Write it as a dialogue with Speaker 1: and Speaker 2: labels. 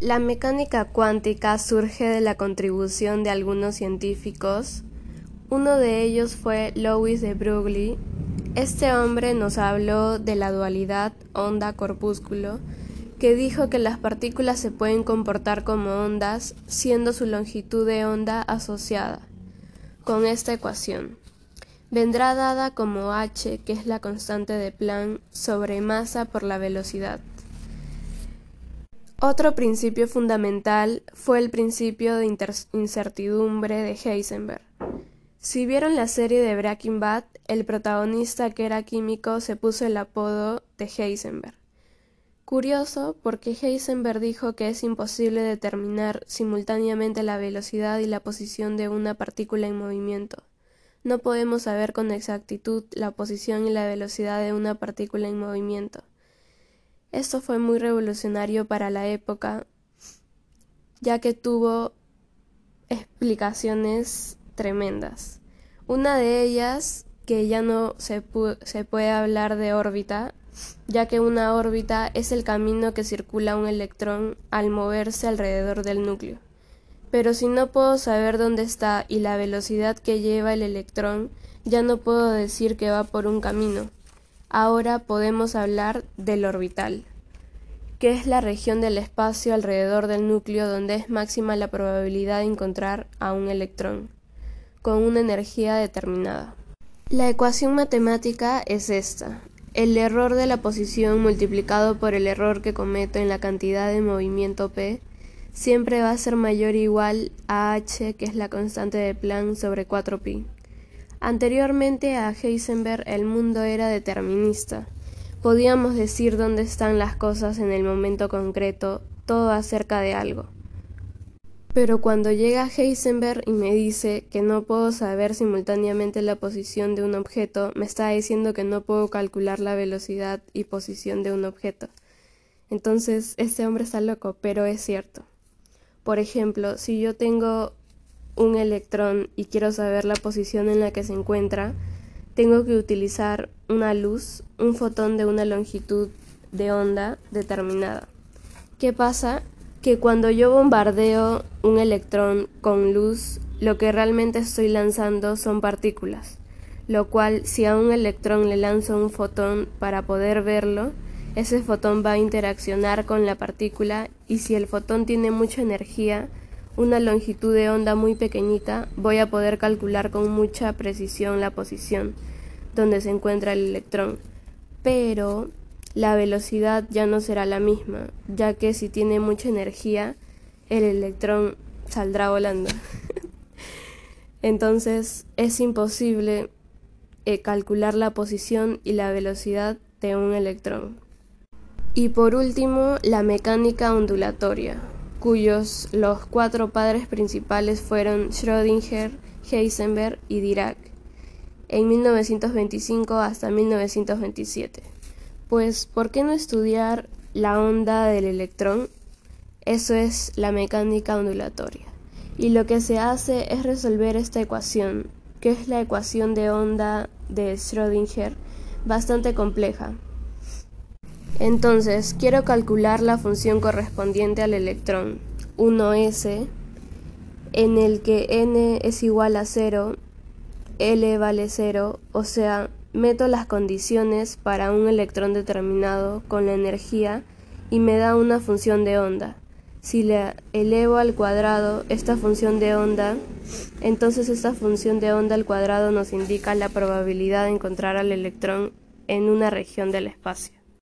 Speaker 1: La mecánica cuántica surge de la contribución de algunos científicos. Uno de ellos fue Louis de Broglie. Este hombre nos habló de la dualidad onda-corpúsculo, que dijo que las partículas se pueden comportar como ondas siendo su longitud de onda asociada con esta ecuación. Vendrá dada como h, que es la constante de Planck, sobre masa por la velocidad. Otro principio fundamental fue el principio de incertidumbre de Heisenberg. Si vieron la serie de Breaking Bad, el protagonista que era químico se puso el apodo de Heisenberg. Curioso porque Heisenberg dijo que es imposible determinar simultáneamente la velocidad y la posición de una partícula en movimiento. No podemos saber con exactitud la posición y la velocidad de una partícula en movimiento. Esto fue muy revolucionario para la época, ya que tuvo explicaciones tremendas. Una de ellas, que ya no se, se puede hablar de órbita, ya que una órbita es el camino que circula un electrón al moverse alrededor del núcleo. Pero si no puedo saber dónde está y la velocidad que lleva el electrón, ya no puedo decir que va por un camino, Ahora podemos hablar del orbital, que es la región del espacio alrededor del núcleo donde es máxima la probabilidad de encontrar a un electrón, con una energía determinada. La ecuación matemática es esta. El error de la posición multiplicado por el error que cometo en la cantidad de movimiento P siempre va a ser mayor o igual a h, que es la constante de Planck sobre 4pi. Anteriormente a Heisenberg el mundo era determinista. Podíamos decir dónde están las cosas en el momento concreto, todo acerca de algo. Pero cuando llega Heisenberg y me dice que no puedo saber simultáneamente la posición de un objeto, me está diciendo que no puedo calcular la velocidad y posición de un objeto. Entonces, este hombre está loco, pero es cierto. Por ejemplo, si yo tengo un electrón y quiero saber la posición en la que se encuentra, tengo que utilizar una luz, un fotón de una longitud de onda determinada. ¿Qué pasa? Que cuando yo bombardeo un electrón con luz, lo que realmente estoy lanzando son partículas, lo cual si a un electrón le lanzo un fotón para poder verlo, ese fotón va a interaccionar con la partícula y si el fotón tiene mucha energía, una longitud de onda muy pequeñita, voy a poder calcular con mucha precisión la posición donde se encuentra el electrón. Pero la velocidad ya no será la misma, ya que si tiene mucha energía, el electrón saldrá volando. Entonces es imposible eh, calcular la posición y la velocidad de un electrón. Y por último, la mecánica ondulatoria cuyos los cuatro padres principales fueron Schrödinger, Heisenberg y Dirac, en 1925 hasta 1927. Pues, ¿por qué no estudiar la onda del electrón? Eso es la mecánica ondulatoria. Y lo que se hace es resolver esta ecuación, que es la ecuación de onda de Schrödinger, bastante compleja, entonces, quiero calcular la función correspondiente al electrón 1s en el que n es igual a 0, L vale 0, o sea, meto las condiciones para un electrón determinado con la energía y me da una función de onda. Si la elevo al cuadrado esta función de onda, entonces esta función de onda al cuadrado nos indica la probabilidad de encontrar al electrón en una región del espacio.